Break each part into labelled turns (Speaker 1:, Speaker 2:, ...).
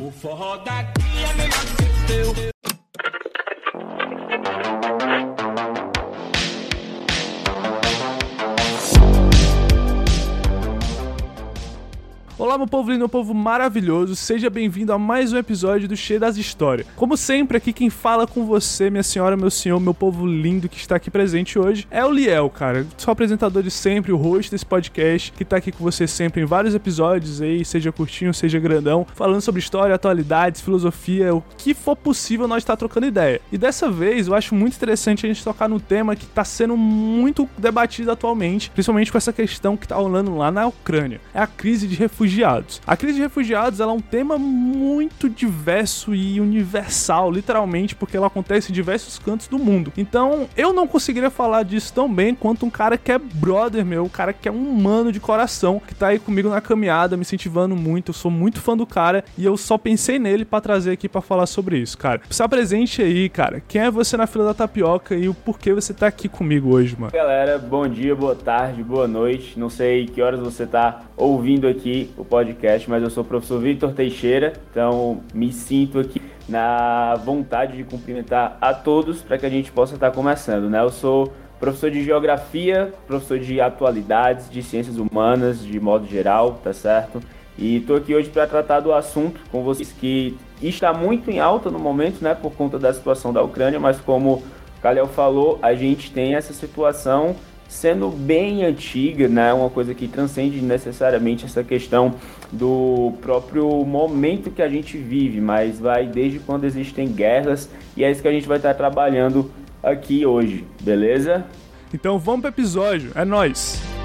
Speaker 1: O forró daqui é melhor que o teu.
Speaker 2: Olá, meu povo lindo, meu povo maravilhoso, seja bem-vindo a mais um episódio do Cheio das Histórias. Como sempre, aqui quem fala com você, minha senhora, meu senhor, meu povo lindo que está aqui presente hoje é o Liel, cara. Sou apresentador de sempre, o host desse podcast, que tá aqui com você sempre em vários episódios aí, seja curtinho, seja grandão, falando sobre história, atualidades, filosofia, o que for possível nós estar tá trocando ideia. E dessa vez eu acho muito interessante a gente tocar no tema que tá sendo muito debatido atualmente, principalmente com essa questão que tá rolando lá na Ucrânia. É a crise de refugiados refugiados. A crise de refugiados é um tema muito diverso e universal, literalmente, porque ela acontece em diversos cantos do mundo. Então, eu não conseguiria falar disso tão bem quanto um cara que é brother meu, um cara que é um humano de coração, que tá aí comigo na caminhada, me incentivando muito. Eu sou muito fã do cara e eu só pensei nele para trazer aqui para falar sobre isso, cara. Se apresente aí, cara. Quem é você na fila da tapioca e o porquê você tá aqui comigo hoje, mano?
Speaker 3: Galera, bom dia, boa tarde, boa noite. Não sei que horas você tá ouvindo aqui o podcast, mas eu sou o professor Victor Teixeira, então me sinto aqui na vontade de cumprimentar a todos para que a gente possa estar começando, né? Eu sou professor de geografia, professor de atualidades, de ciências humanas, de modo geral, tá certo? E estou aqui hoje para tratar do assunto com vocês que está muito em alta no momento, né, por conta da situação da Ucrânia, mas como o Kalel falou, a gente tem essa situação sendo bem antiga, né? Uma coisa que transcende necessariamente essa questão do próprio momento que a gente vive, mas vai desde quando existem guerras e é isso que a gente vai estar trabalhando aqui hoje, beleza?
Speaker 2: Então vamos pro episódio, é nós.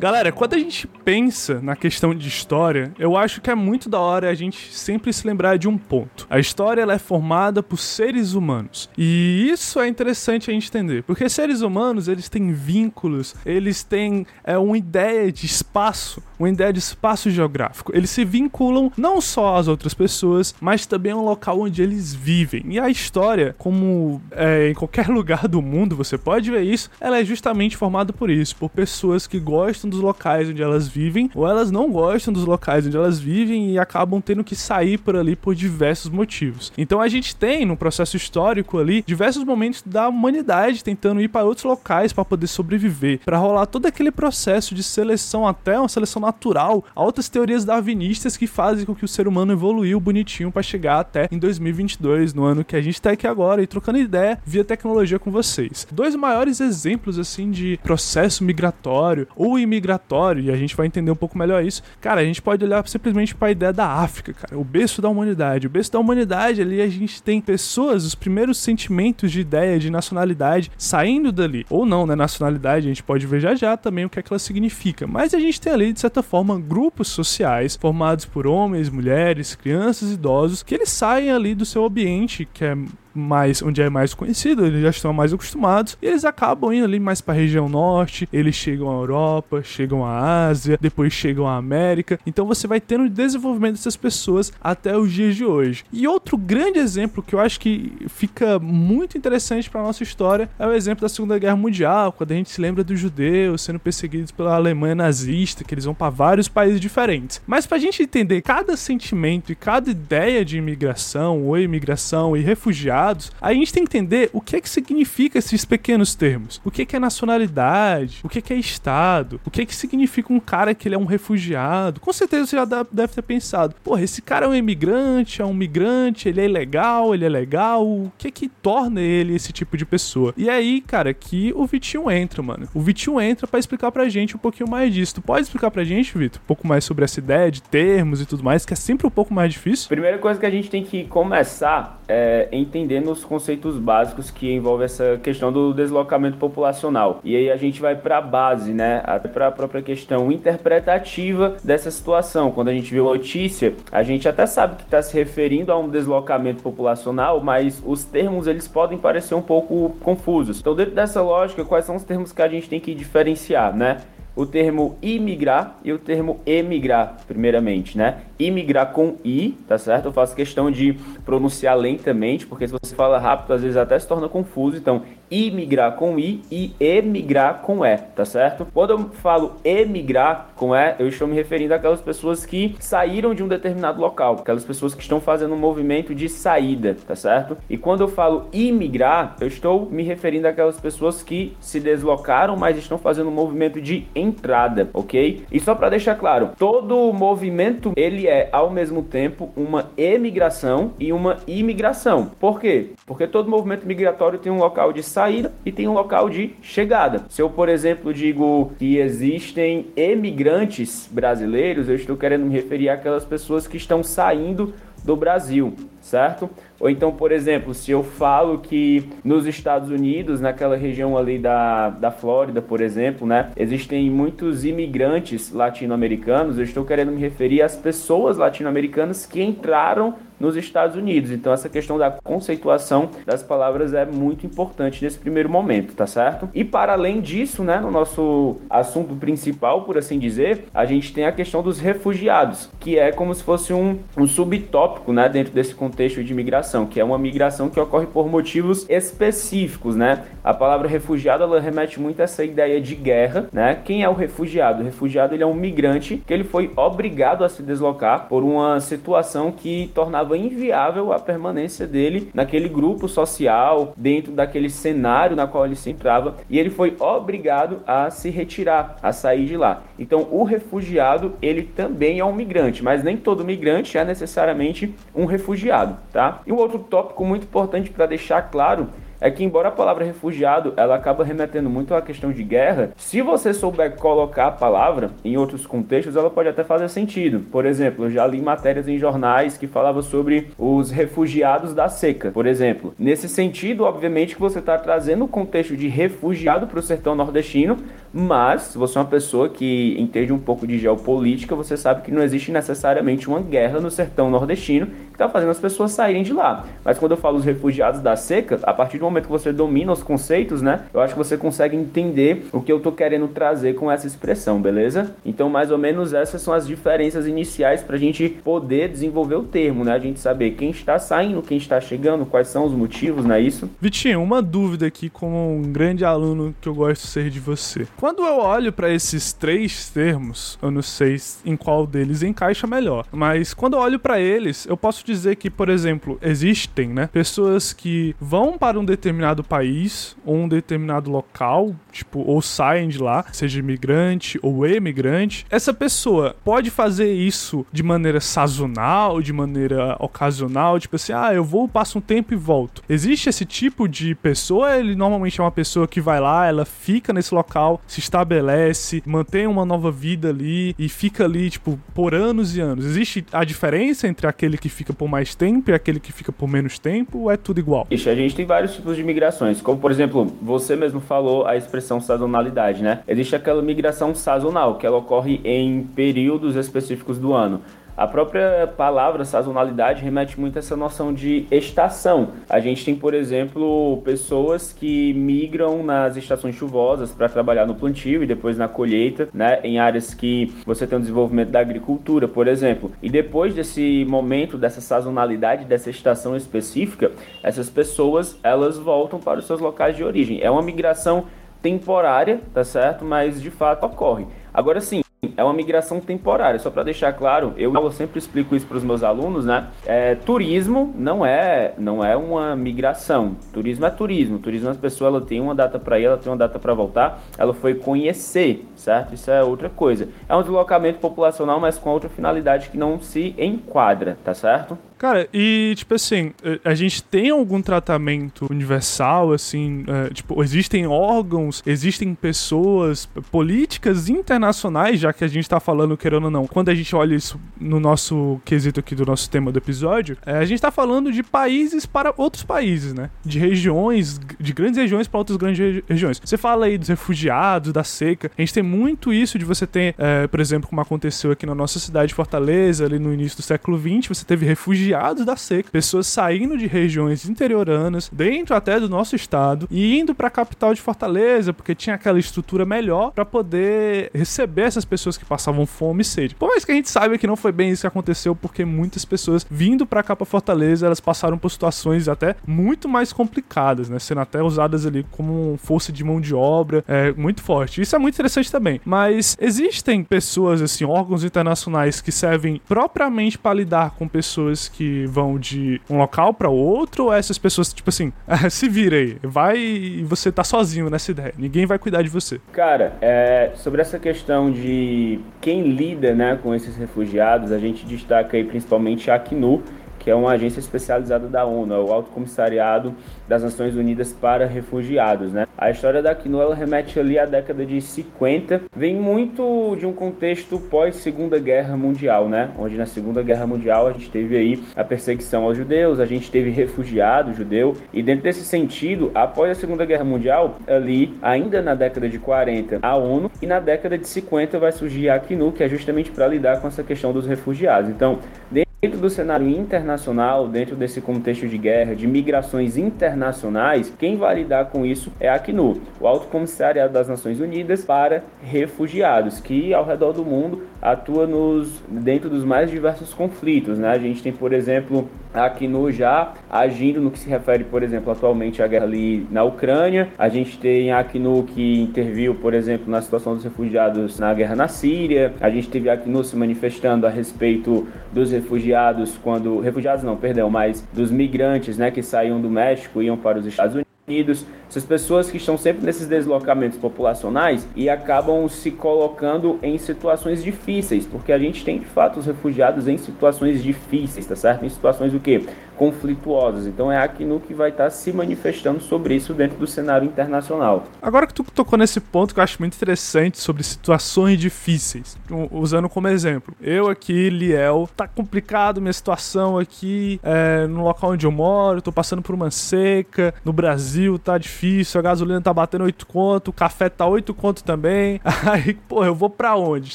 Speaker 2: Galera, quando a gente pensa na questão de história, eu acho que é muito da hora a gente sempre se lembrar de um ponto. A história ela é formada por seres humanos. E isso é interessante a gente entender, porque seres humanos, eles têm vínculos, eles têm é, uma ideia de espaço, uma ideia de espaço geográfico. Eles se vinculam não só às outras pessoas, mas também ao local onde eles vivem. E a história, como é, em qualquer lugar do mundo você pode ver isso, ela é justamente formada por isso, por pessoas que gostam dos locais onde elas vivem, ou elas não gostam dos locais onde elas vivem e acabam tendo que sair por ali por diversos motivos. Então a gente tem no processo histórico ali diversos momentos da humanidade tentando ir para outros locais para poder sobreviver, para rolar todo aquele processo de seleção até uma seleção natural, altas teorias darwinistas que fazem com que o ser humano evoluiu bonitinho para chegar até em 2022, no ano que a gente tá aqui agora e trocando ideia via tecnologia com vocês. Dois maiores exemplos assim de processo migratório ou imigração migratório, e a gente vai entender um pouco melhor isso. Cara, a gente pode olhar simplesmente para a ideia da África, cara, o berço da humanidade. O berço da humanidade ali a gente tem pessoas, os primeiros sentimentos de ideia de nacionalidade saindo dali. Ou não, né? Nacionalidade, a gente pode ver já já também o que é que ela significa. Mas a gente tem ali, de certa forma, grupos sociais formados por homens, mulheres, crianças, idosos, que eles saem ali do seu ambiente, que é mais onde é mais conhecido, eles já estão mais acostumados e eles acabam indo ali mais para a região norte, eles chegam à Europa, chegam à Ásia, depois chegam à América. Então você vai tendo o desenvolvimento dessas pessoas até os dias de hoje. E outro grande exemplo que eu acho que fica muito interessante para nossa história é o exemplo da Segunda Guerra Mundial, quando a gente se lembra dos judeus sendo perseguidos pela Alemanha nazista, que eles vão para vários países diferentes. Mas para a gente entender cada sentimento e cada ideia de imigração ou imigração e refugiado refugiados, a gente tem que entender o que é que significa esses pequenos termos. O que é, que é nacionalidade, o que é, que é Estado, o que é que significa um cara que ele é um refugiado. Com certeza você já deve ter pensado, porra, esse cara é um imigrante, é um migrante, ele é ilegal, ele é legal, o que é que torna ele esse tipo de pessoa? E aí, cara, que o Vitinho entra, mano. O Vitinho entra para explicar pra gente um pouquinho mais disso. Tu pode explicar pra gente, Vitor, um pouco mais sobre essa ideia de termos e tudo mais, que é sempre um pouco mais difícil?
Speaker 3: Primeira coisa que a gente tem que começar é entender entendendo os conceitos básicos que envolvem essa questão do deslocamento populacional. E aí a gente vai para a base, né, para a própria questão interpretativa dessa situação. Quando a gente vê notícia, a gente até sabe que está se referindo a um deslocamento populacional, mas os termos eles podem parecer um pouco confusos. Então, dentro dessa lógica, quais são os termos que a gente tem que diferenciar, né? O termo imigrar e o termo emigrar, primeiramente, né? imigrar com I, tá certo? Eu faço questão de pronunciar lentamente, porque se você fala rápido, às vezes até se torna confuso. Então, imigrar com I e emigrar com E, tá certo? Quando eu falo emigrar com E, eu estou me referindo àquelas pessoas que saíram de um determinado local, aquelas pessoas que estão fazendo um movimento de saída, tá certo? E quando eu falo imigrar, eu estou me referindo àquelas pessoas que se deslocaram, mas estão fazendo um movimento de entrada, ok? E só para deixar claro, todo movimento ele é ao mesmo tempo uma emigração e uma imigração. Por quê? Porque todo movimento migratório tem um local de saída saída e tem um local de chegada. Se eu, por exemplo, digo que existem emigrantes brasileiros, eu estou querendo me referir àquelas pessoas que estão saindo do Brasil, certo? Ou então, por exemplo, se eu falo que nos Estados Unidos, naquela região ali da, da Flórida, por exemplo, né, existem muitos imigrantes latino-americanos, eu estou querendo me referir às pessoas latino-americanas que entraram nos Estados Unidos. Então essa questão da conceituação das palavras é muito importante nesse primeiro momento, tá certo? E para além disso, né, no nosso assunto principal, por assim dizer, a gente tem a questão dos refugiados, que é como se fosse um, um subtópico, né, dentro desse contexto de migração, que é uma migração que ocorre por motivos específicos, né? A palavra refugiado ela remete muito a essa ideia de guerra, né? Quem é o refugiado? O refugiado ele é um migrante que ele foi obrigado a se deslocar por uma situação que tornava tornava inviável a permanência dele naquele grupo social, dentro daquele cenário na qual ele se entrava, e ele foi obrigado a se retirar, a sair de lá. Então, o refugiado, ele também é um migrante, mas nem todo migrante é necessariamente um refugiado, tá? E um outro tópico muito importante para deixar claro é que embora a palavra refugiado ela acaba remetendo muito à questão de guerra, se você souber colocar a palavra em outros contextos, ela pode até fazer sentido. Por exemplo, eu já li matérias em jornais que falavam sobre os refugiados da seca, por exemplo. Nesse sentido, obviamente que você está trazendo o contexto de refugiado para o sertão nordestino, mas se você é uma pessoa que entende um pouco de geopolítica, você sabe que não existe necessariamente uma guerra no sertão nordestino que está fazendo as pessoas saírem de lá. Mas quando eu falo os refugiados da seca, a partir do momento que você domina os conceitos, né? Eu acho que você consegue entender o que eu tô querendo trazer com essa expressão, beleza? Então, mais ou menos essas são as diferenças iniciais para a gente poder desenvolver o termo, né? A gente saber quem está saindo, quem está chegando, quais são os motivos, não é isso?
Speaker 2: Vitinho, uma dúvida aqui como um grande aluno que eu gosto de ser de você. Quando eu olho para esses três termos, eu não sei em qual deles encaixa melhor, mas quando eu olho para eles, eu posso dizer que, por exemplo, existem, né, pessoas que vão para um determinado país ou um determinado local, tipo, ou saem de lá, seja imigrante ou emigrante, essa pessoa pode fazer isso de maneira sazonal, de maneira ocasional, tipo assim, ah, eu vou, passo um tempo e volto. Existe esse tipo de pessoa? Ele normalmente é uma pessoa que vai lá, ela fica nesse local, se estabelece, mantém uma nova vida ali e fica ali, tipo, por anos e anos. Existe a diferença entre aquele que fica por mais tempo e aquele que fica por menos tempo ou é tudo igual?
Speaker 3: Ixi, a gente tem vários tipos de migrações, como por exemplo, você mesmo falou a expressão sazonalidade, né? Existe aquela migração sazonal, que ela ocorre em períodos específicos do ano. A própria palavra sazonalidade remete muito a essa noção de estação. A gente tem, por exemplo, pessoas que migram nas estações chuvosas para trabalhar no plantio e depois na colheita, né, em áreas que você tem o desenvolvimento da agricultura, por exemplo. E depois desse momento, dessa sazonalidade, dessa estação específica, essas pessoas elas voltam para os seus locais de origem. É uma migração temporária, tá certo? Mas de fato ocorre. Agora sim, é uma migração temporária. Só para deixar claro, eu, eu sempre explico isso para os meus alunos, né? É, turismo não é não é uma migração. Turismo é turismo. Turismo as pessoas ela tem uma data para ir, ela tem uma data para voltar. Ela foi conhecer, certo? Isso é outra coisa. É um deslocamento populacional, mas com outra finalidade que não se enquadra, tá certo?
Speaker 2: Cara, e tipo assim, eh, a gente tem algum tratamento universal, assim, é, tipo, existem órgãos, existem pessoas, políticas internacionais, já que a gente tá falando, querendo ou não, quando a gente olha isso no nosso quesito aqui do nosso tema do episódio, é, a gente tá falando de países para outros países, né? De regiões, de grandes regiões para outras grandes regiões. Você fala aí dos refugiados, da seca, a gente tem muito isso de você ter, é, por exemplo, como aconteceu aqui na nossa cidade, Fortaleza, ali no início do século XX, você teve refugiados refugiados da seca, pessoas saindo de regiões interioranas, dentro até do nosso estado, e indo para a capital de Fortaleza, porque tinha aquela estrutura melhor para poder receber essas pessoas que passavam fome e sede. Por mais que a gente saiba que não foi bem isso que aconteceu, porque muitas pessoas vindo para cá para Fortaleza, elas passaram por situações até muito mais complicadas, né, sendo até usadas ali como força de mão de obra, é muito forte. Isso é muito interessante também. Mas existem pessoas assim, órgãos internacionais que servem propriamente para lidar com pessoas que vão de um local para outro, ou essas pessoas tipo assim, se vira aí, vai e você tá sozinho nessa ideia. Ninguém vai cuidar de você.
Speaker 3: Cara, é, sobre essa questão de quem lida né, com esses refugiados, a gente destaca aí principalmente a Acnu, que é uma agência especializada da ONU, é o Alto Comissariado das Nações Unidas para Refugiados, né? A história da Acnur ela remete ali à década de 50, vem muito de um contexto pós Segunda Guerra Mundial, né? Onde na Segunda Guerra Mundial a gente teve aí a perseguição aos judeus, a gente teve refugiado judeu e dentro desse sentido, após a Segunda Guerra Mundial, ali ainda na década de 40, a ONU e na década de 50 vai surgir a Acnur, que é justamente para lidar com essa questão dos refugiados. Então, Dentro do cenário internacional, dentro desse contexto de guerra, de migrações internacionais, quem vai lidar com isso é a Acnu, o Alto Comissariado das Nações Unidas para Refugiados, que ao redor do mundo atua nos, dentro dos mais diversos conflitos. Né? A gente tem, por exemplo, a Acnu já agindo no que se refere, por exemplo, atualmente à guerra ali na Ucrânia. A gente tem a Acnu que interviu, por exemplo, na situação dos refugiados na guerra na Síria. A gente teve a Acnu se manifestando a respeito dos refugiados refugiados quando refugiados não, perdão, mas dos migrantes, né, que saíam do México iam para os Estados Unidos essas pessoas que estão sempre nesses deslocamentos populacionais e acabam se colocando em situações difíceis, porque a gente tem de fato os refugiados em situações difíceis, tá certo? Em situações o quê? Conflituosas. Então é a Acnu que vai estar tá se manifestando sobre isso dentro do cenário internacional.
Speaker 2: Agora que tu tocou nesse ponto que eu acho muito interessante sobre situações difíceis, usando como exemplo, eu aqui, Liel, tá complicado minha situação aqui é, no local onde eu moro, tô passando por uma seca, no Brasil tá difícil difícil, a gasolina tá batendo 8 conto, o café tá 8 conto também. Aí, pô, eu vou pra onde?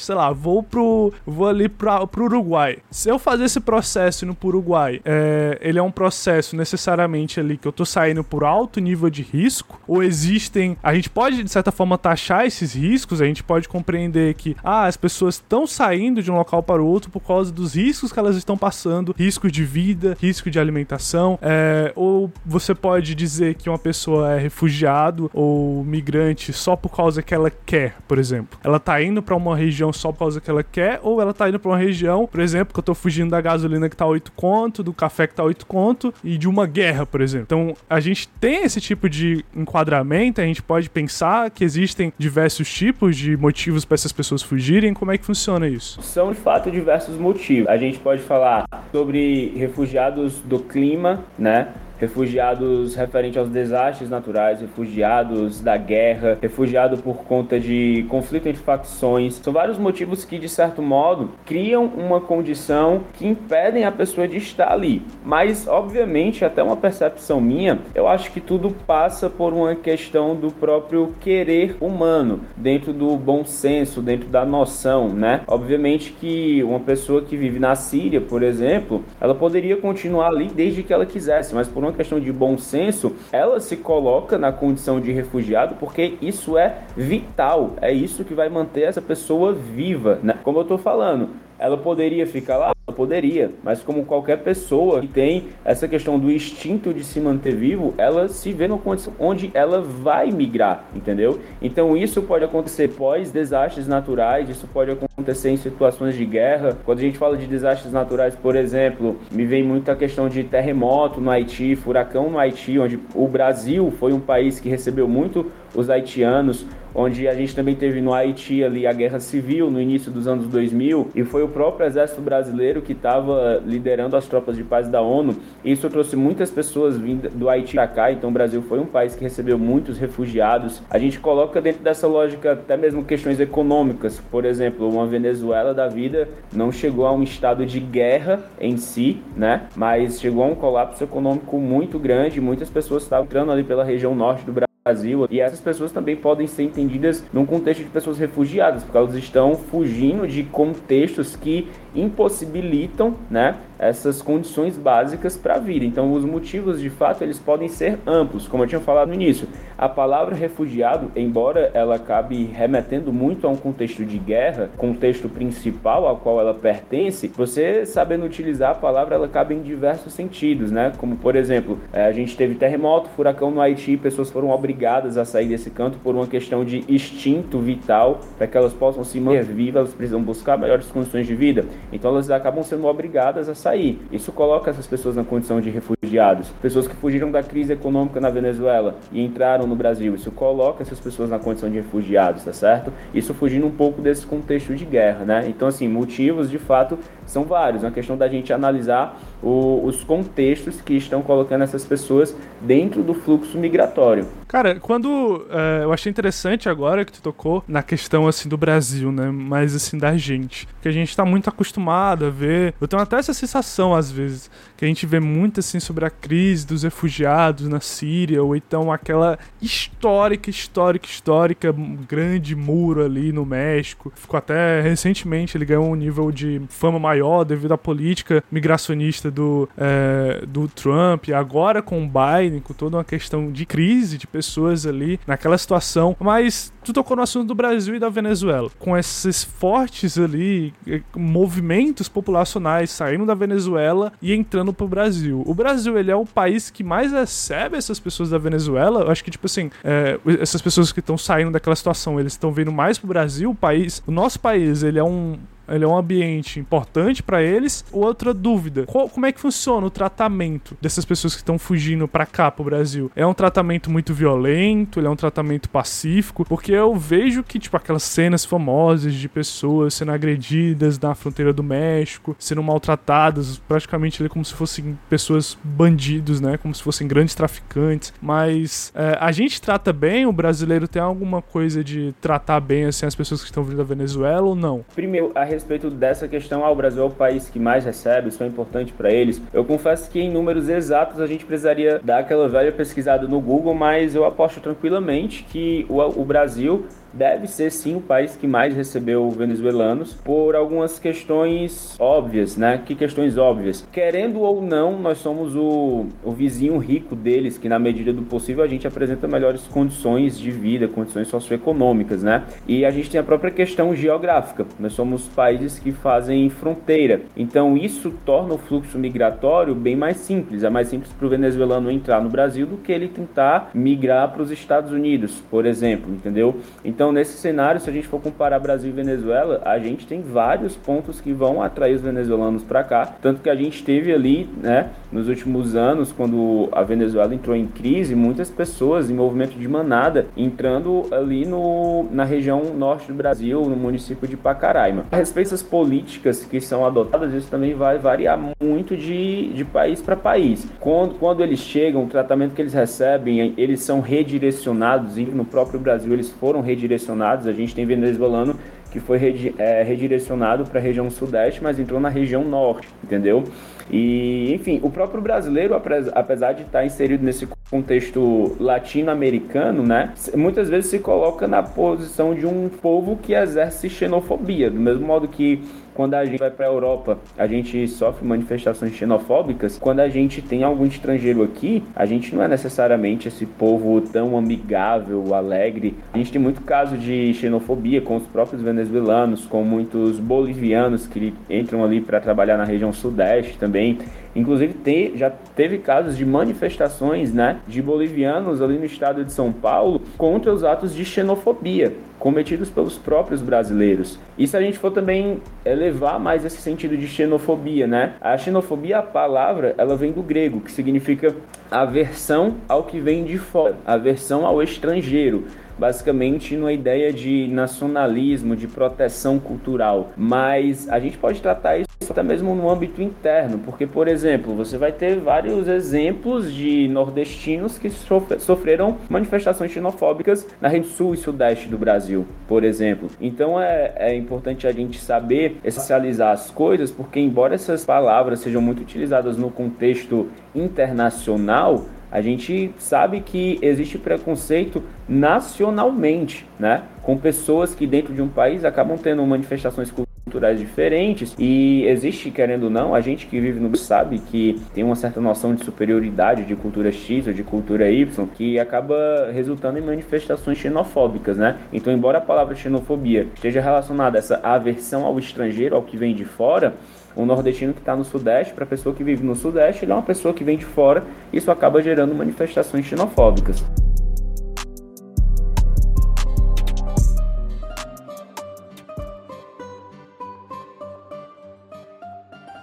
Speaker 2: Sei lá, vou pro. Vou ali pra, pro Uruguai. Se eu fazer esse processo no Uruguai, é, ele é um processo necessariamente ali que eu tô saindo por alto nível de risco? Ou existem. A gente pode, de certa forma, taxar esses riscos, a gente pode compreender que, ah, as pessoas estão saindo de um local para o outro por causa dos riscos que elas estão passando, risco de vida, risco de alimentação, é, ou você pode dizer que uma pessoa é refugiado ou migrante só por causa que ela quer, por exemplo. Ela tá indo para uma região só por causa que ela quer, ou ela tá indo para uma região, por exemplo, que eu tô fugindo da gasolina que tá 8 conto, do café que tá 8 conto e de uma guerra, por exemplo. Então, a gente tem esse tipo de enquadramento, a gente pode pensar que existem diversos tipos de motivos para essas pessoas fugirem. Como é que funciona isso?
Speaker 3: São de fato diversos motivos. A gente pode falar sobre refugiados do clima, né? Refugiados referente aos desastres naturais, refugiados da guerra, refugiado por conta de conflito entre facções. São vários motivos que, de certo modo, criam uma condição que impedem a pessoa de estar ali. Mas, obviamente, até uma percepção minha, eu acho que tudo passa por uma questão do próprio querer humano, dentro do bom senso, dentro da noção, né? Obviamente que uma pessoa que vive na Síria, por exemplo, ela poderia continuar ali desde que ela quisesse, mas por uma questão de bom senso, ela se coloca na condição de refugiado porque isso é vital, é isso que vai manter essa pessoa viva, né? Como eu tô falando, ela poderia ficar lá? Poderia, mas como qualquer pessoa que tem essa questão do instinto de se manter vivo, ela se vê numa condição onde ela vai migrar, entendeu? Então isso pode acontecer pós desastres naturais, isso pode acontecer em situações de guerra. Quando a gente fala de desastres naturais, por exemplo, me vem muito a questão de terremoto no Haiti, furacão no Haiti, onde o Brasil foi um país que recebeu muito os haitianos, onde a gente também teve no Haiti ali a guerra civil no início dos anos 2000 e foi o próprio exército brasileiro que estava liderando as tropas de paz da ONU. Isso trouxe muitas pessoas vindo do Haiti para cá, então o Brasil foi um país que recebeu muitos refugiados. A gente coloca dentro dessa lógica até mesmo questões econômicas, por exemplo, uma Venezuela da vida não chegou a um estado de guerra em si, né? Mas chegou a um colapso econômico muito grande, muitas pessoas estavam entrando ali pela região norte do Brasil Brasil. E essas pessoas também podem ser entendidas num contexto de pessoas refugiadas, porque elas estão fugindo de contextos que impossibilitam, né, essas condições básicas para a vida. Então, os motivos, de fato, eles podem ser amplos, como eu tinha falado no início. A palavra refugiado, embora ela acabe remetendo muito a um contexto de guerra, contexto principal ao qual ela pertence, você sabendo utilizar a palavra, ela cabe em diversos sentidos, né? Como, por exemplo, é, a gente teve terremoto, furacão no Haiti, pessoas foram obrigadas a sair desse canto por uma questão de instinto vital, para que elas possam se manter vivas, elas precisam buscar melhores condições de vida. Então, elas acabam sendo obrigadas a sair. Isso coloca essas pessoas na condição de refugiados. Pessoas que fugiram da crise econômica na Venezuela e entraram no Brasil. Isso coloca essas pessoas na condição de refugiados, tá certo? Isso fugindo um pouco desse contexto de guerra, né? Então, assim, motivos de fato são vários. É uma questão da gente analisar o, os contextos que estão colocando essas pessoas dentro do fluxo migratório.
Speaker 2: Cara, quando é, eu achei interessante agora que tu tocou na questão assim do Brasil, né? Mas assim da gente, que a gente tá muito acostumado a ver. Eu tenho até essa sensação às vezes que a gente vê muito assim sobre a crise dos refugiados na Síria ou então aquela histórica, histórica, histórica grande muro ali no México. Ficou até recentemente ele ganhou um nível de fama maior devido à política migracionista do, é, do Trump. Agora com o Biden, com toda uma questão de crise de pessoas ali naquela situação. Mas tu tocou no assunto do Brasil e da Venezuela. Com esses fortes ali eh, movimentos populacionais saindo da Venezuela e entrando pro Brasil. O Brasil, ele é o país que mais recebe essas pessoas da Venezuela. Eu acho que, tipo assim, é, essas pessoas que estão saindo daquela situação, eles estão vindo mais pro Brasil. O país, o nosso país, ele é um ele é um ambiente importante para eles. Outra dúvida: qual, como é que funciona o tratamento dessas pessoas que estão fugindo para cá, pro Brasil? É um tratamento muito violento? Ele é um tratamento pacífico? Porque eu vejo que, tipo, aquelas cenas famosas de pessoas sendo agredidas na fronteira do México, sendo maltratadas, praticamente ali como se fossem pessoas bandidos, né? Como se fossem grandes traficantes. Mas é, a gente trata bem, o brasileiro tem alguma coisa de tratar bem, assim, as pessoas que estão vindo da Venezuela ou não?
Speaker 3: Primeiro, a respeito dessa questão, ah, o Brasil é o país que mais recebe, isso é importante para eles. Eu confesso que em números exatos a gente precisaria dar aquela velha pesquisada no Google, mas eu aposto tranquilamente que o, o Brasil deve ser sim o país que mais recebeu venezuelanos por algumas questões óbvias, né? Que questões óbvias? Querendo ou não, nós somos o, o vizinho rico deles, que na medida do possível a gente apresenta melhores condições de vida, condições socioeconômicas, né? E a gente tem a própria questão geográfica. Nós somos países que fazem fronteira. Então isso torna o fluxo migratório bem mais simples. É mais simples para o venezuelano entrar no Brasil do que ele tentar migrar para os Estados Unidos, por exemplo, entendeu? Então então, nesse cenário, se a gente for comparar Brasil e Venezuela, a gente tem vários pontos que vão atrair os venezuelanos para cá. Tanto que a gente teve ali, né, nos últimos anos, quando a Venezuela entrou em crise, muitas pessoas em movimento de manada entrando ali no, na região norte do Brasil, no município de Pacaraima. A respeito das políticas que são adotadas, isso também vai variar muito de, de país para país. Quando, quando eles chegam, o tratamento que eles recebem, eles são redirecionados, e no próprio Brasil eles foram redirecionados redirecionados. A gente tem venezuelano que foi é, redirecionado para a região sudeste, mas entrou na região norte, entendeu? E, enfim, o próprio brasileiro, apesar de estar inserido nesse contexto latino-americano, né, muitas vezes se coloca na posição de um povo que exerce xenofobia, do mesmo modo que quando a gente vai para a Europa, a gente sofre manifestações xenofóbicas. Quando a gente tem algum estrangeiro aqui, a gente não é necessariamente esse povo tão amigável, alegre. A gente tem muito caso de xenofobia com os próprios venezuelanos, com muitos bolivianos que entram ali para trabalhar na região sudeste também. Inclusive, tem, já teve casos de manifestações né, de bolivianos ali no estado de São Paulo contra os atos de xenofobia cometidos pelos próprios brasileiros. E se a gente for também elevar mais esse sentido de xenofobia, né? A xenofobia, a palavra, ela vem do grego, que significa aversão ao que vem de fora, aversão ao estrangeiro basicamente numa ideia de nacionalismo, de proteção cultural. Mas a gente pode tratar isso até mesmo no âmbito interno, porque, por exemplo, você vai ter vários exemplos de nordestinos que sofreram manifestações xenofóbicas na região sul e sudeste do Brasil, por exemplo. Então é, é importante a gente saber essencializar as coisas, porque, embora essas palavras sejam muito utilizadas no contexto internacional, A gente sabe que existe preconceito nacionalmente, né? Com pessoas que dentro de um país acabam tendo manifestações culturais diferentes e existe, querendo ou não, a gente que vive no sabe que tem uma certa noção de superioridade de cultura X ou de cultura Y que acaba resultando em manifestações xenofóbicas, né? Então, embora a palavra xenofobia esteja relacionada a essa aversão ao estrangeiro, ao que vem de fora, um nordestino que está no Sudeste, para a pessoa que vive no Sudeste, ele é uma pessoa que vem de fora, isso acaba gerando manifestações xenofóbicas.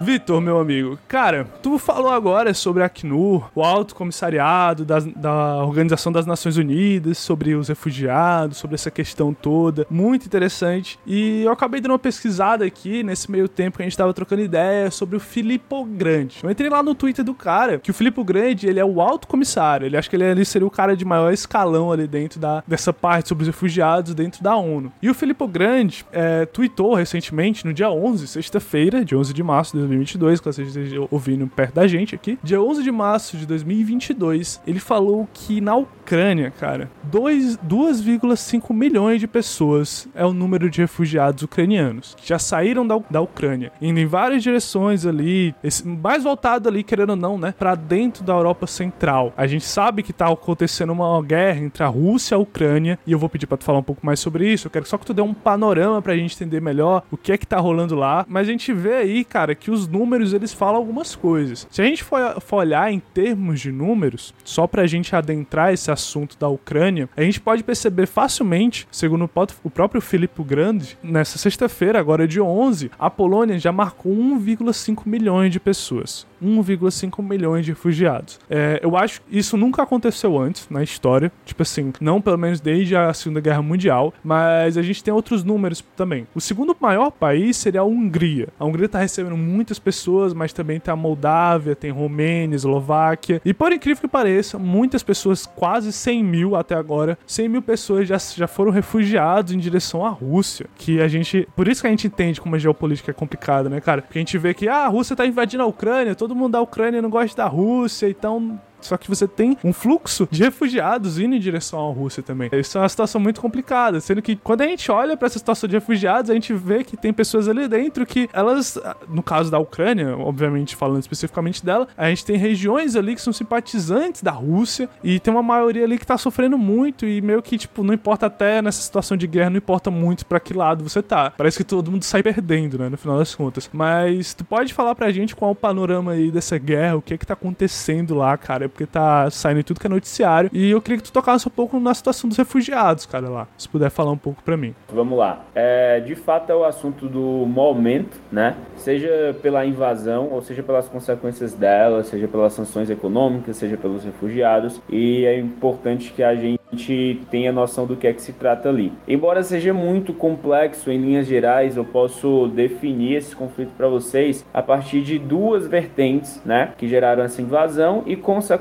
Speaker 2: Vitor, meu amigo, cara, tu falou agora sobre a Acnur, o Alto Comissariado das, da Organização das Nações Unidas, sobre os refugiados, sobre essa questão toda, muito interessante. E eu acabei dando uma pesquisada aqui nesse meio tempo que a gente tava trocando ideia sobre o Filippo Grande. Eu entrei lá no Twitter do cara, que o Filippo Grande, ele é o alto comissário, ele acha que ele, ele seria o cara de maior escalão ali dentro da, dessa parte sobre os refugiados dentro da ONU. E o Filippo Grande é, tweetou recentemente, no dia 11, sexta-feira, de 11 de março de 2022, que você esteja ouvindo perto da gente aqui. Dia 11 de março de 2022, ele falou que na Ucrânia, cara, 2,5 milhões de pessoas é o número de refugiados ucranianos que já saíram da, da Ucrânia, indo em várias direções ali, esse, mais voltado ali, querendo ou não, né, para dentro da Europa Central. A gente sabe que tá acontecendo uma guerra entre a Rússia e a Ucrânia, e eu vou pedir para tu falar um pouco mais sobre isso. Eu quero só que tu dê um panorama pra gente entender melhor o que é que tá rolando lá, mas a gente vê aí, cara, que os números eles falam algumas coisas. Se a gente for, for olhar em termos de números, só pra gente adentrar esse assunto da Ucrânia, a gente pode perceber facilmente, segundo o próprio Filipe Grande, nessa sexta-feira, agora de 11, a Polônia já marcou 1,5 milhões de pessoas. 1,5 milhões de refugiados. É, eu acho que isso nunca aconteceu antes na história. Tipo assim, não pelo menos desde a Segunda Guerra Mundial, mas a gente tem outros números também. O segundo maior país seria a Hungria. A Hungria está recebendo muitas pessoas, mas também tem a Moldávia, tem Romênia, Eslováquia. E por incrível que pareça, muitas pessoas, quase 100 mil até agora, 100 mil pessoas já, já foram refugiados em direção à Rússia. Que a gente. Por isso que a gente entende como a geopolítica é complicada, né, cara? Porque a gente vê que ah, a Rússia tá invadindo a Ucrânia, todo mundo da Ucrânia não gosta da Rússia, então só que você tem um fluxo de refugiados indo em direção à Rússia também. Isso é uma situação muito complicada, sendo que quando a gente olha para essa situação de refugiados, a gente vê que tem pessoas ali dentro que elas, no caso da Ucrânia, obviamente falando especificamente dela, a gente tem regiões ali que são simpatizantes da Rússia e tem uma maioria ali que tá sofrendo muito e meio que, tipo, não importa até nessa situação de guerra, não importa muito para que lado você tá. Parece que todo mundo sai perdendo, né, no final das contas. Mas tu pode falar pra gente qual é o panorama aí dessa guerra, o que é que tá acontecendo lá, cara? Porque tá saindo tudo que é noticiário. E eu queria que tu tocasse um pouco na situação dos refugiados, cara, lá. Se puder falar um pouco para mim.
Speaker 3: Vamos lá. É, de fato é o assunto do momento, né? Seja pela invasão, ou seja pelas consequências dela, seja pelas sanções econômicas, seja pelos refugiados. E é importante que a gente tenha noção do que é que se trata ali. Embora seja muito complexo em linhas gerais, eu posso definir esse conflito para vocês a partir de duas vertentes, né, que geraram essa invasão e consequentemente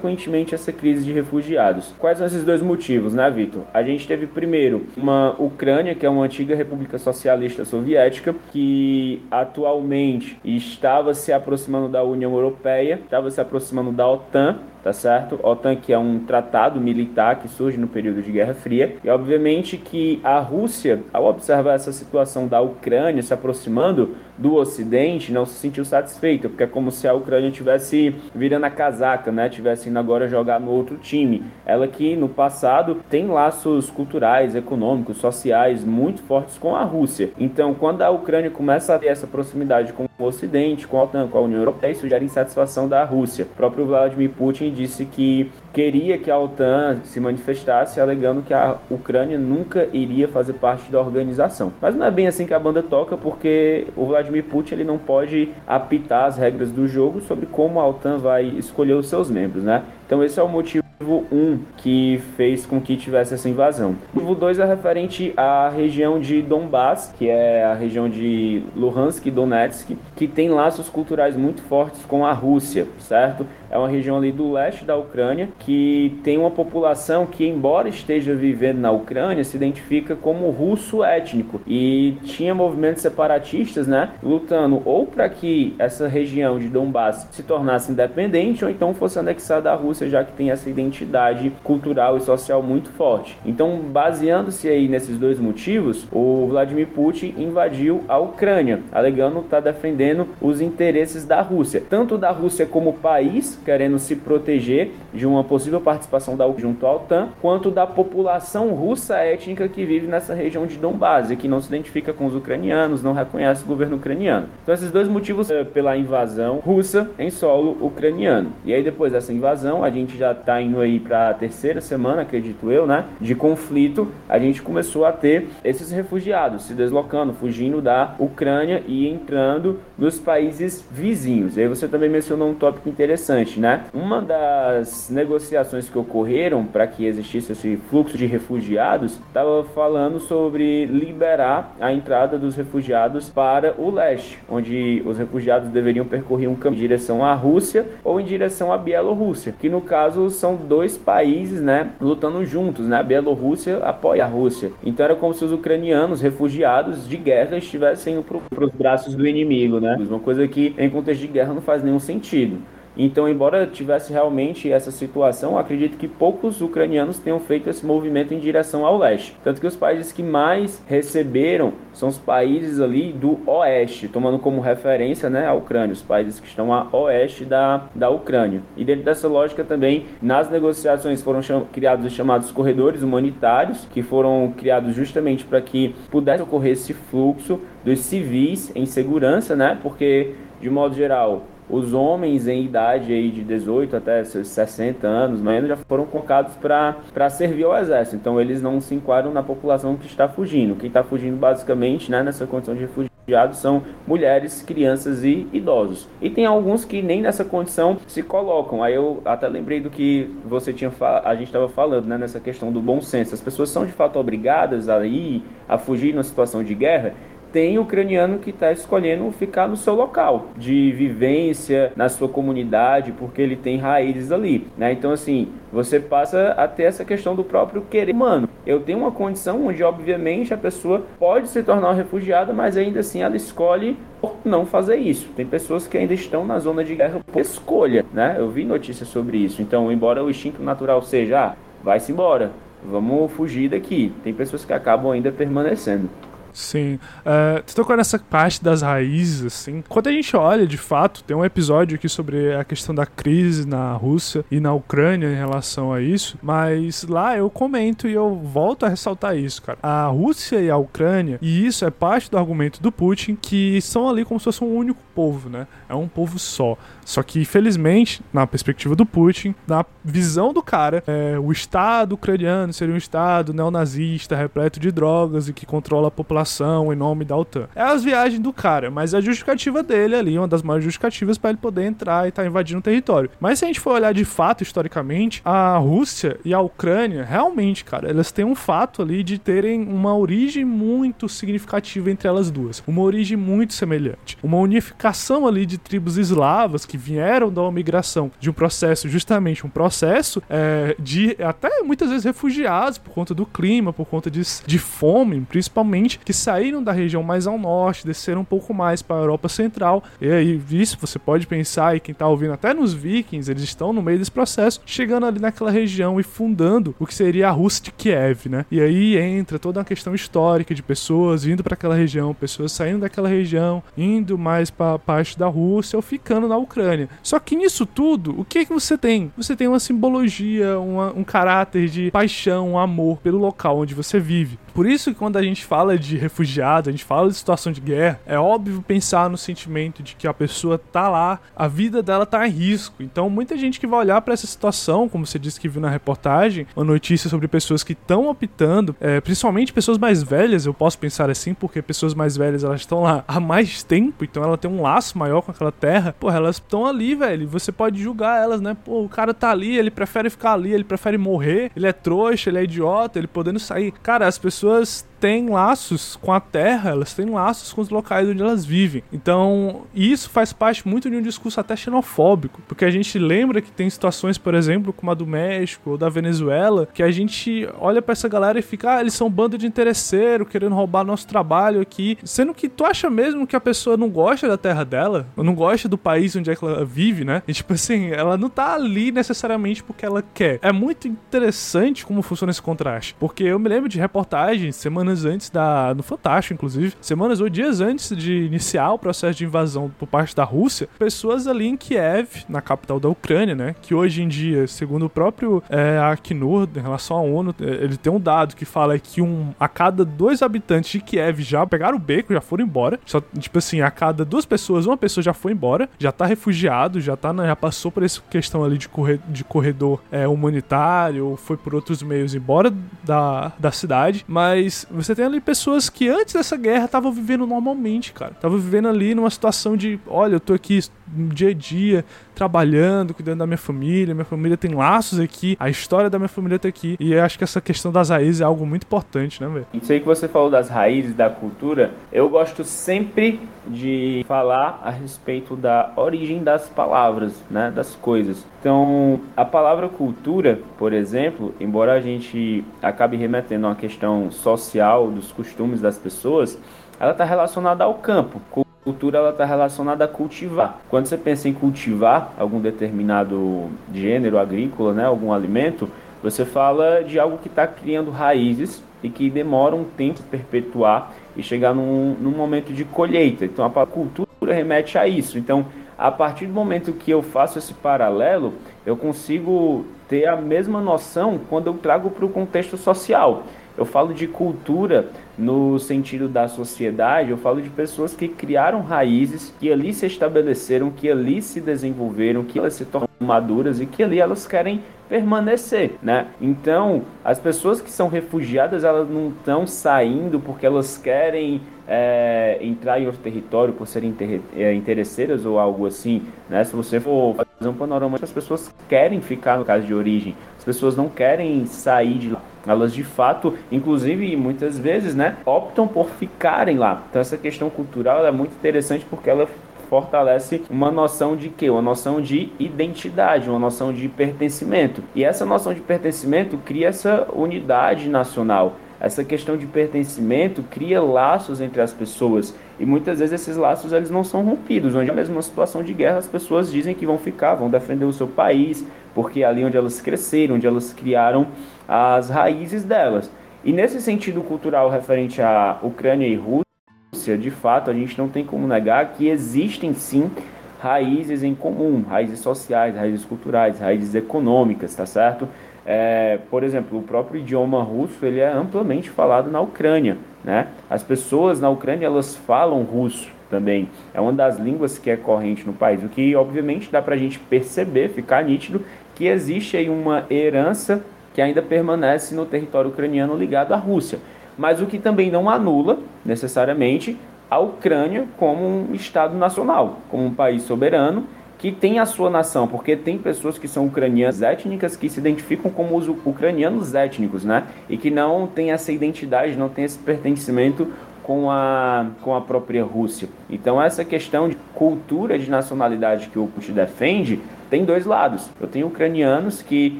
Speaker 3: essa crise de refugiados. Quais são esses dois motivos, né, Vitor? A gente teve primeiro uma Ucrânia, que é uma antiga república socialista soviética, que atualmente estava se aproximando da União Europeia, estava se aproximando da OTAN tá certo? OTAN que é um tratado militar que surge no período de Guerra Fria e obviamente que a Rússia, ao observar essa situação da Ucrânia se aproximando do Ocidente, não se sentiu satisfeita, porque é como se a Ucrânia tivesse virando a casaca, né? Tivesse indo agora jogar no outro time. Ela que no passado tem laços culturais, econômicos, sociais muito fortes com a Rússia. Então, quando a Ucrânia começa a ter essa proximidade com o Ocidente, com a OTAN, com a União Europeia, isso gera insatisfação da Rússia. O próprio Vladimir Putin disse que queria que a OTAN se manifestasse, alegando que a Ucrânia nunca iria fazer parte da organização. Mas não é bem assim que a banda toca, porque o Vladimir Putin ele não pode apitar as regras do jogo sobre como a OTAN vai escolher os seus membros, né? Então esse é o motivo 1 que fez com que tivesse essa invasão. O motivo 2 é referente à região de Donbass, que é a região de Luhansk e Donetsk, que tem laços culturais muito fortes com a Rússia, certo? é uma região ali do leste da Ucrânia que tem uma população que, embora esteja vivendo na Ucrânia, se identifica como russo étnico e tinha movimentos separatistas, né, lutando ou para que essa região de Donbass se tornasse independente ou então fosse anexada à Rússia, já que tem essa identidade cultural e social muito forte. Então, baseando-se aí nesses dois motivos, o Vladimir Putin invadiu a Ucrânia, alegando estar tá defendendo os interesses da Rússia, tanto da Rússia como país, querendo se proteger de uma possível participação da junto à OTAN, quanto da população russa étnica que vive nessa região de Donbass e que não se identifica com os ucranianos, não reconhece o governo ucraniano. Então esses dois motivos é, pela invasão russa em solo ucraniano. E aí depois dessa invasão, a gente já está indo aí para a terceira semana, acredito eu, né, de conflito, a gente começou a ter esses refugiados se deslocando, fugindo da Ucrânia e entrando nos países vizinhos. E aí você também mencionou um tópico interessante né? Uma das negociações que ocorreram para que existisse esse fluxo de refugiados estava falando sobre liberar a entrada dos refugiados para o leste, onde os refugiados deveriam percorrer um caminho em direção à Rússia ou em direção à Bielorrússia, que no caso são dois países, né, lutando juntos, né? A Bielorrússia apoia a Rússia. Então era como se os ucranianos, refugiados de guerra, estivessem para os braços do inimigo, né? Uma coisa que em contexto de guerra não faz nenhum sentido. Então, embora tivesse realmente essa situação, acredito que poucos ucranianos tenham feito esse movimento em direção ao leste. Tanto que os países que mais receberam são os países ali do oeste, tomando como referência né, a Ucrânia, os países que estão a oeste da, da Ucrânia. E dentro dessa lógica também, nas negociações foram criados os chamados corredores humanitários, que foram criados justamente para que pudesse ocorrer esse fluxo dos civis em segurança, né? Porque, de modo geral, os homens em idade aí de 18 até 60 anos, mais já foram colocados para servir ao exército. Então eles não se enquadram na população que está fugindo. Quem está fugindo basicamente, né, nessa condição de refugiado são mulheres, crianças e idosos. E tem alguns que nem nessa condição se colocam. Aí eu até lembrei do que você tinha a gente estava falando, né, nessa questão do bom senso. As pessoas são de fato obrigadas a ir a fugir numa situação de guerra tem ucraniano que está escolhendo ficar no seu local de vivência, na sua comunidade, porque ele tem raízes ali, né? Então, assim, você passa a ter essa questão do próprio querer humano. Eu tenho uma condição onde, obviamente, a pessoa pode se tornar um refugiado, mas ainda assim ela escolhe não fazer isso. Tem pessoas que ainda estão na zona de guerra por escolha, né? Eu vi notícias sobre isso. Então, embora o instinto natural seja, ah, vai-se embora, vamos fugir daqui. Tem pessoas que acabam ainda permanecendo.
Speaker 2: Sim. Uh, tu tocou nessa parte das raízes, assim. Quando a gente olha, de fato, tem um episódio aqui sobre a questão da crise na Rússia e na Ucrânia em relação a isso, mas lá eu comento e eu volto a ressaltar isso, cara. A Rússia e a Ucrânia, e isso é parte do argumento do Putin, que são ali como se fosse um único povo, né? É um povo só. Só que, infelizmente, na perspectiva do Putin, na visão do cara, é, o Estado ucraniano seria um Estado neonazista, repleto de drogas e que controla a população em nome da OTAN. É as viagens do cara, mas a justificativa dele ali, uma das maiores justificativas para ele poder entrar e estar tá invadindo o território. Mas se a gente for olhar de fato, historicamente, a Rússia e a Ucrânia, realmente, cara, elas têm um fato ali de terem uma origem muito significativa entre elas duas. Uma origem muito semelhante. Uma unificação ali de tribos eslavas que vieram da migração de um processo, justamente um processo é, de até muitas vezes refugiados por conta do clima, por conta de, de fome, principalmente, que saíram da região mais ao norte, desceram um pouco mais para a Europa Central. E aí, isso você pode pensar, e quem está ouvindo até nos vikings, eles estão no meio desse processo, chegando ali naquela região e fundando o que seria a Rússia de Kiev, né? E aí entra toda uma questão histórica de pessoas vindo para aquela região, pessoas saindo daquela região, indo mais para parte da Rússia ou ficando na Ucrânia. Só que nisso tudo, o que que você tem? Você tem uma simbologia, uma, um caráter de paixão, um amor pelo local onde você vive. Por isso que quando a gente fala de refugiado, a gente fala de situação de guerra, é óbvio pensar no sentimento de que a pessoa tá lá, a vida dela tá em risco. Então, muita gente que vai olhar para essa situação, como você disse que viu na reportagem, uma notícia sobre pessoas que estão optando, é, principalmente pessoas mais velhas, eu posso pensar assim, porque pessoas mais velhas elas estão lá há mais tempo, então ela tem um laço maior com aquela terra. Pô, elas estão ali, velho. Você pode julgar elas, né? Pô, o cara tá ali, ele prefere ficar ali, ele prefere morrer, ele é trouxa, ele é idiota, ele podendo sair. Cara, as pessoas pessoas têm laços com a terra, elas têm laços com os locais onde elas vivem. Então, isso faz parte muito de um discurso até xenofóbico, porque a gente lembra que tem situações, por exemplo, como a do México ou da Venezuela, que a gente olha para essa galera e fica, ah, eles são um bando de interesseiro, querendo roubar nosso trabalho aqui, sendo que tu acha mesmo que a pessoa não gosta da terra dela, ou não gosta do país onde é que ela vive, né? E tipo assim, ela não tá ali necessariamente porque ela quer. É muito interessante como funciona esse contraste, porque eu me lembro de reportagens semanas semanas antes da. no Fantástico, inclusive, semanas ou dias antes de iniciar o processo de invasão por parte da Rússia, pessoas ali em Kiev, na capital da Ucrânia, né? Que hoje em dia, segundo o próprio é, Acnur, em relação à ONU, é, ele tem um dado que fala que um, a cada dois habitantes de Kiev já pegaram o beco, já foram embora. Só, tipo assim, a cada duas pessoas, uma pessoa já foi embora, já tá refugiado, já tá, já passou por essa questão ali de, corre, de corredor é, humanitário, foi por outros meios embora da, da cidade. Mas você tem ali pessoas que antes dessa guerra estavam vivendo normalmente, cara. Estavam vivendo ali numa situação de, olha, eu tô aqui dia a dia, trabalhando, cuidando da minha família, minha família tem laços aqui, a história da minha família tá aqui. E eu acho que essa questão das raízes é algo muito importante, né, velho?
Speaker 3: Isso aí que você falou das raízes, da cultura, eu gosto sempre de falar a respeito da origem das palavras, né, das coisas. Então, a palavra cultura, por exemplo, embora a gente acabe remetendo a uma questão social dos costumes das pessoas, ela está relacionada ao campo. Cultura ela está relacionada a cultivar. Quando você pensa em cultivar algum determinado gênero agrícola, né, algum alimento, você fala de algo que está criando raízes e que demora um tempo perpetuar e chegar num, num momento de colheita. Então a cultura remete a isso. Então, a partir do momento que eu faço esse paralelo, eu consigo ter a mesma noção quando eu trago para o contexto social. Eu falo de cultura no sentido da sociedade, eu falo de pessoas que criaram raízes, que ali se estabeleceram, que ali se desenvolveram, que elas se tornam maduras e que ali elas querem permanecer, né? Então, as pessoas que são refugiadas, elas não estão saindo porque elas querem é, entrar em outro território por serem é, interesseiras ou algo assim, né? Se você for fazer um panorama, as pessoas querem ficar no caso de origem, as pessoas não querem sair de lá. Elas de fato, inclusive muitas vezes, né, optam por ficarem lá. Então essa questão cultural é muito interessante porque ela fortalece uma noção de quê? Uma noção de identidade, uma noção de pertencimento. E essa noção de pertencimento cria essa unidade nacional. Essa questão de pertencimento cria laços entre as pessoas e muitas vezes esses laços eles não são rompidos. Onde é mesmo uma situação de guerra, as pessoas dizem que vão ficar, vão defender o seu país, porque é ali onde elas cresceram, onde elas criaram as raízes delas. E nesse sentido cultural referente à Ucrânia e Rússia, de fato, a gente não tem como negar que existem sim raízes em comum, raízes sociais, raízes culturais, raízes econômicas, tá certo? É, por exemplo, o próprio idioma russo ele é amplamente falado na Ucrânia, né? As pessoas na Ucrânia elas falam russo também, é uma das línguas que é corrente no país, o que obviamente dá para a gente perceber, ficar nítido que existe aí uma herança que ainda permanece no território ucraniano ligado à Rússia mas o que também não anula, necessariamente, a Ucrânia como um Estado nacional, como um país soberano que tem a sua nação, porque tem pessoas que são ucranianas étnicas que se identificam como os ucranianos étnicos, né? E que não tem essa identidade, não tem esse pertencimento com a, com a própria Rússia. Então, essa questão de cultura de nacionalidade que o Putin defende tem dois lados. Eu tenho ucranianos que,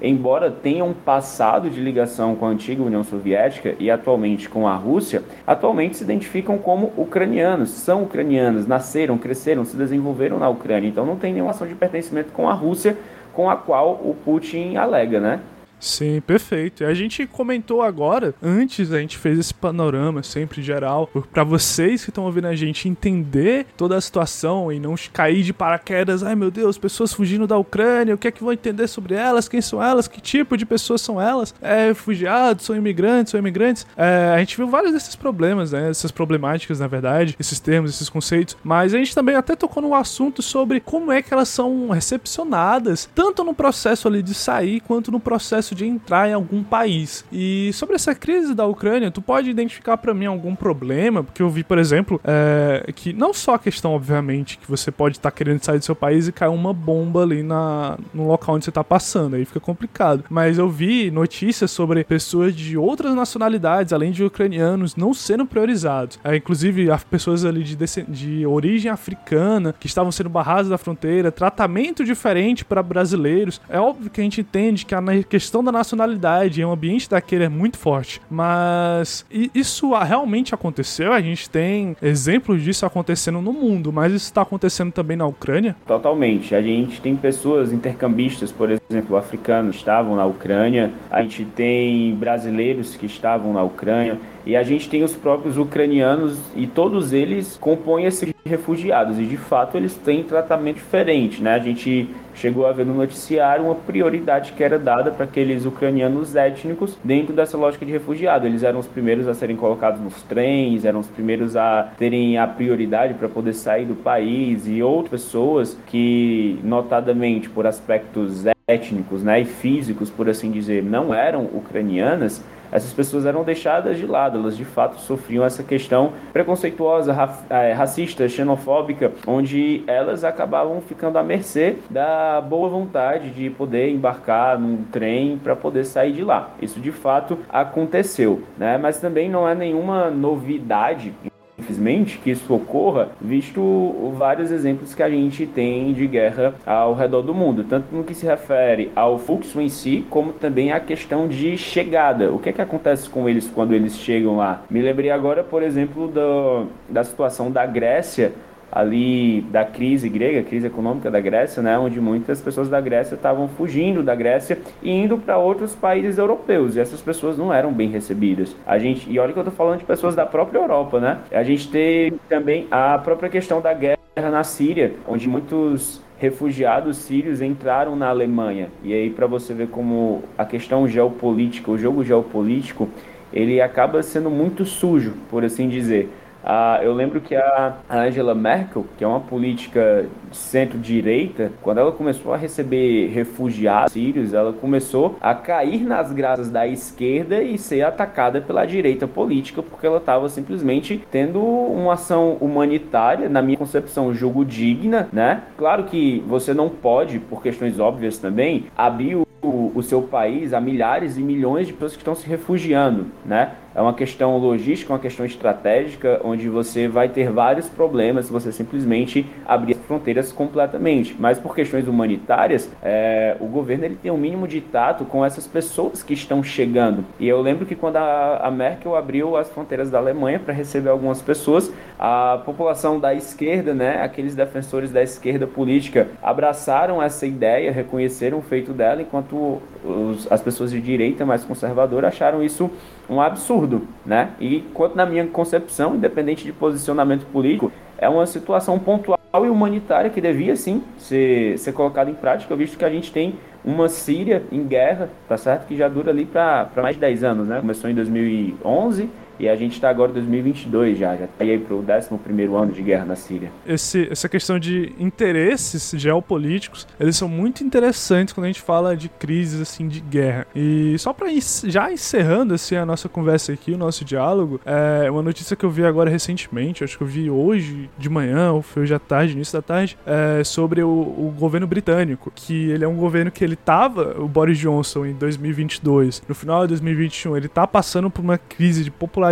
Speaker 3: embora tenham passado de ligação com a antiga União Soviética e atualmente com a Rússia, atualmente se identificam como ucranianos, são ucranianos, nasceram, cresceram, se desenvolveram na Ucrânia. Então, não tem nenhuma ação de pertencimento com a Rússia com a qual o Putin alega, né?
Speaker 2: Sim, perfeito. A gente comentou agora, antes a gente fez esse panorama sempre geral, para vocês que estão ouvindo a gente entender toda a situação e não cair de paraquedas, ai meu Deus, pessoas fugindo da Ucrânia, o que é que vão entender sobre elas, quem são elas, que tipo de pessoas são elas, é, refugiados, são imigrantes, são imigrantes. É, a gente viu vários desses problemas, né, essas problemáticas, na verdade, esses termos, esses conceitos, mas a gente também até tocou no assunto sobre como é que elas são recepcionadas, tanto no processo ali de sair, quanto no processo de entrar em algum país. E sobre essa crise da Ucrânia, tu pode identificar para mim algum problema? Porque eu vi, por exemplo, é, que não só a questão, obviamente, que você pode estar tá querendo sair do seu país e cair uma bomba ali na, no local onde você tá passando, aí fica complicado. Mas eu vi notícias sobre pessoas de outras nacionalidades, além de ucranianos, não sendo priorizados. É, inclusive, pessoas ali de, de origem africana que estavam sendo barradas da fronteira, tratamento diferente para brasileiros. É óbvio que a gente entende que a questão da nacionalidade em um ambiente daquele é muito forte, mas isso realmente aconteceu? A gente tem exemplos disso acontecendo no mundo, mas isso está acontecendo também na Ucrânia?
Speaker 3: Totalmente. A gente tem pessoas intercambistas, por exemplo, africanos estavam na Ucrânia, a gente tem brasileiros que estavam na Ucrânia. E a gente tem os próprios ucranianos e todos eles compõem esses refugiados e de fato eles têm tratamento diferente, né? A gente chegou a ver no noticiário uma prioridade que era dada para aqueles ucranianos étnicos dentro dessa lógica de refugiado. Eles eram os primeiros a serem colocados nos trens, eram os primeiros a terem a prioridade para poder sair do país e outras pessoas que, notadamente por aspectos étnicos né, e físicos, por assim dizer, não eram ucranianas, essas pessoas eram deixadas de lado, elas de fato sofriam essa questão preconceituosa, é, racista, xenofóbica, onde elas acabavam ficando à mercê da boa vontade de poder embarcar num trem para poder sair de lá. Isso de fato aconteceu, né? Mas também não é nenhuma novidade infelizmente, que isso ocorra, visto vários exemplos que a gente tem de guerra ao redor do mundo, tanto no que se refere ao fluxo em si, como também a questão de chegada. O que é que acontece com eles quando eles chegam lá? Me lembrei agora, por exemplo, do, da situação da Grécia ali da crise grega, crise econômica da Grécia, né, onde muitas pessoas da Grécia estavam fugindo da Grécia e indo para outros países europeus, e essas pessoas não eram bem recebidas. A gente, e olha que eu estou falando de pessoas da própria Europa, né? A gente teve também a própria questão da guerra na Síria, onde muitos refugiados sírios entraram na Alemanha. E aí para você ver como a questão geopolítica, o jogo geopolítico, ele acaba sendo muito sujo, por assim dizer ah, eu lembro que a Angela Merkel, que é uma política de centro-direita, quando ela começou a receber refugiados sírios, ela começou a cair nas graças da esquerda e ser atacada pela direita política, porque ela estava simplesmente tendo uma ação humanitária, na minha concepção, jogo digna, né? Claro que você não pode, por questões óbvias também, abrir o, o, seu país a milhares e milhões de pessoas que estão se refugiando, né? É uma questão logística, uma questão estratégica, onde você vai ter vários problemas se você simplesmente abrir as fronteiras completamente. Mas por questões humanitárias, é, o governo ele tem um mínimo de tato com essas pessoas que estão chegando. E eu lembro que quando a, a Merkel abriu as fronteiras da Alemanha para receber algumas pessoas, a população da esquerda, né, aqueles defensores da esquerda política, abraçaram essa ideia, reconheceram o feito dela, enquanto os, as pessoas de direita mais conservadora acharam isso um absurdo, né? E quanto na minha concepção, independente de posicionamento político, é uma situação pontual e humanitária que devia sim ser, ser colocada em prática, visto que a gente tem uma Síria em guerra, tá certo? Que já dura ali para mais de 10 anos, né? Começou em 2011 e a gente está agora em 2022 já, já está aí para o 11 ano de guerra na Síria.
Speaker 2: Esse, essa questão de interesses geopolíticos, eles são muito interessantes quando a gente fala de crises assim de guerra. E só para já encerrando assim a nossa conversa aqui, o nosso diálogo, é uma notícia que eu vi agora recentemente, acho que eu vi hoje de manhã ou foi hoje à tarde, início da tarde, é sobre o, o governo britânico, que ele é um governo que ele tava, o Boris Johnson em 2022, no final de 2021, ele tá passando por uma crise de popularidade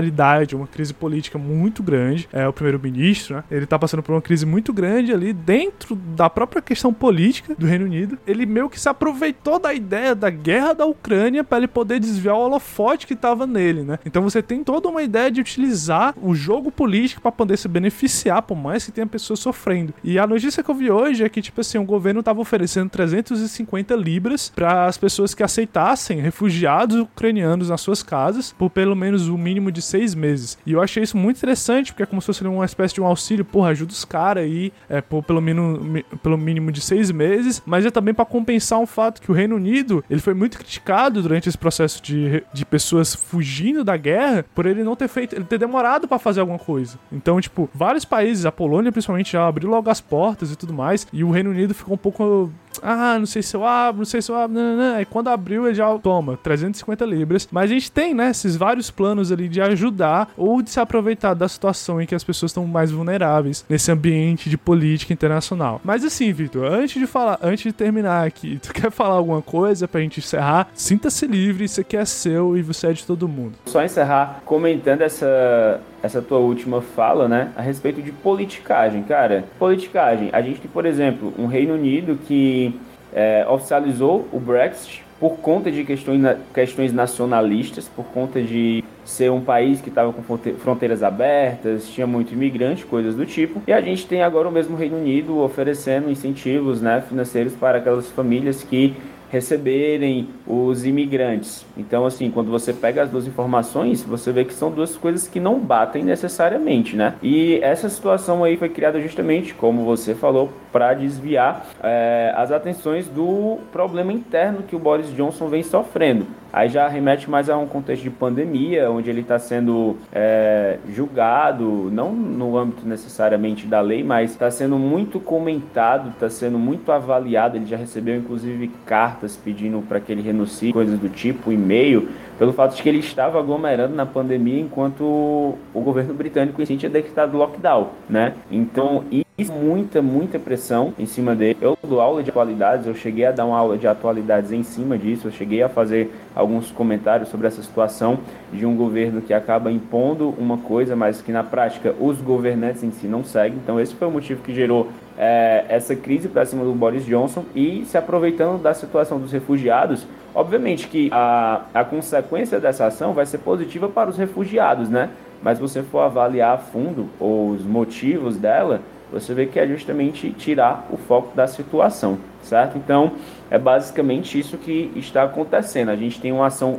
Speaker 2: uma crise política muito grande. É o primeiro-ministro, né? Ele tá passando por uma crise muito grande ali dentro da própria questão política do Reino Unido. Ele meio que se aproveitou da ideia da guerra da Ucrânia para ele poder desviar o holofote que tava nele, né? Então você tem toda uma ideia de utilizar o jogo político para poder se beneficiar, por mais que tenha pessoas sofrendo. E a notícia que eu vi hoje é que, tipo assim, o governo tava oferecendo 350 libras para as pessoas que aceitassem refugiados ucranianos nas suas casas por pelo menos o mínimo de seis meses. E eu achei isso muito interessante, porque é como se fosse uma espécie de um auxílio, porra, ajuda os caras aí é, por pelo, mínimo, pelo mínimo de seis meses, mas é também para compensar um fato que o Reino Unido ele foi muito criticado durante esse processo de, de pessoas fugindo da guerra por ele não ter feito, ele ter demorado para fazer alguma coisa. Então, tipo, vários países, a Polônia principalmente, já abriu logo as portas e tudo mais, e o Reino Unido ficou um pouco ah, não sei se eu abro, não sei se eu abro. Não, não, não. E quando abriu, ele já toma 350 libras. Mas a gente tem, né, esses vários planos ali de ajudar ou de se aproveitar da situação em que as pessoas estão mais vulneráveis nesse ambiente de política internacional. Mas assim, Vitor, antes de falar, antes de terminar aqui, tu quer falar alguma coisa pra gente encerrar? Sinta-se livre, isso aqui é seu e você é de todo mundo.
Speaker 3: Só encerrar comentando essa essa tua última fala, né, a respeito de politicagem, cara. Politicagem. A gente tem, por exemplo, um Reino Unido que é, oficializou o Brexit por conta de questões, questões nacionalistas, por conta de ser um país que estava com fronteiras abertas, tinha muito imigrante, coisas do tipo. E a gente tem agora o mesmo Reino Unido oferecendo incentivos né, financeiros para aquelas famílias que receberem os imigrantes. Então, assim, quando você pega as duas informações, você vê que são duas coisas que não batem necessariamente, né? E essa situação aí foi criada justamente, como você falou, para desviar é, as atenções do problema interno que o Boris Johnson vem sofrendo. Aí já remete mais a um contexto de pandemia, onde ele está sendo é, julgado, não no âmbito necessariamente da lei, mas está sendo muito comentado, está sendo muito avaliado. Ele já recebeu inclusive cartas pedindo para que ele renuncie, coisas do tipo, e-mail, pelo fato de que ele estava aglomerando na pandemia enquanto o governo britânico tinha decretado lockdown, né? Então, isso muita, muita pressão em cima dele. Eu dou aula de atualidades, eu cheguei a dar uma aula de atualidades em cima disso, eu cheguei a fazer alguns comentários sobre essa situação de um governo que acaba impondo uma coisa, mas que na prática os governantes em si não seguem. Então esse foi o motivo que gerou é, essa crise para cima do Boris Johnson e se aproveitando da situação dos refugiados, obviamente que a, a consequência dessa ação vai ser positiva para os refugiados, né? Mas se você for avaliar a fundo os motivos dela, você vê que é justamente tirar o foco da situação, certo? Então, é basicamente isso que está acontecendo. A gente tem uma ação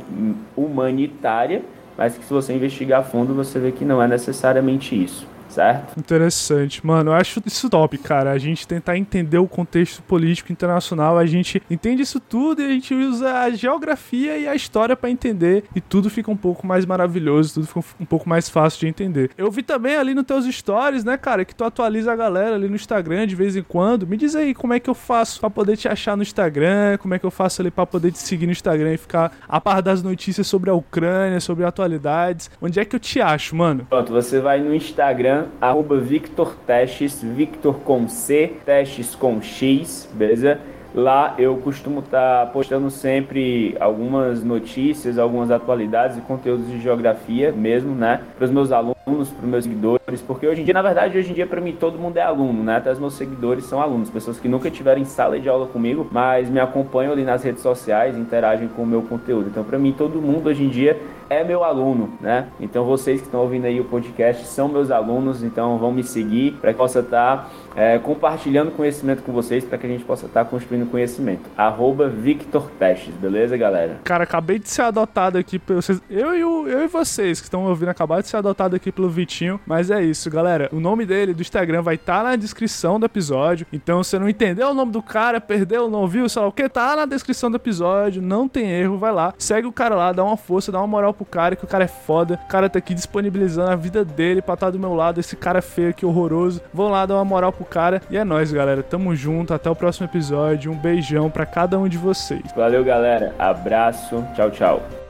Speaker 3: humanitária, mas que se você investigar a fundo, você vê que não é necessariamente isso certo?
Speaker 2: Interessante, mano. Eu acho isso top, cara. A gente tentar entender o contexto político internacional, a gente entende isso tudo e a gente usa a geografia e a história para entender e tudo fica um pouco mais maravilhoso, tudo fica um pouco mais fácil de entender. Eu vi também ali nos teus stories, né, cara, que tu atualiza a galera ali no Instagram de vez em quando. Me diz aí como é que eu faço para poder te achar no Instagram, como é que eu faço ali para poder te seguir no Instagram e ficar a par das notícias sobre a Ucrânia, sobre atualidades. Onde é que eu te acho, mano?
Speaker 3: Pronto, você vai no Instagram arroba Victor Testes, Victor com C, Testes com X, beleza? Lá eu costumo estar tá postando sempre algumas notícias, algumas atualidades e conteúdos de geografia mesmo, né? Para os meus alunos, para os meus seguidores, porque hoje em dia, na verdade, hoje em dia para mim todo mundo é aluno, né? Até os meus seguidores são alunos, pessoas que nunca tiveram sala de aula comigo, mas me acompanham ali nas redes sociais, interagem com o meu conteúdo. Então, para mim, todo mundo hoje em dia é meu aluno, né? Então vocês que estão ouvindo aí o podcast são meus alunos, então vão me seguir para que possa estar tá, é, compartilhando conhecimento com vocês, para que a gente possa estar tá construindo conhecimento. Arroba Victor Testes, beleza, galera?
Speaker 2: Cara, acabei de ser adotado aqui. Eu e, o, eu e vocês que estão ouvindo, acabaram de ser adotado aqui pelo Vitinho. Mas é isso, galera. O nome dele do Instagram vai estar tá na descrição do episódio. Então, se você não entendeu o nome do cara, perdeu, não viu, sei lá o que, tá na descrição do episódio. Não tem erro, vai lá. Segue o cara lá, dá uma força, dá uma moral pro cara, que o cara é foda. O cara tá aqui disponibilizando a vida dele pra estar do meu lado. Esse cara feio aqui, horroroso. Vão lá dar uma moral pro cara. E é nóis, galera. Tamo junto. Até o próximo episódio. Um beijão pra cada um de vocês.
Speaker 3: Valeu, galera. Abraço. Tchau, tchau.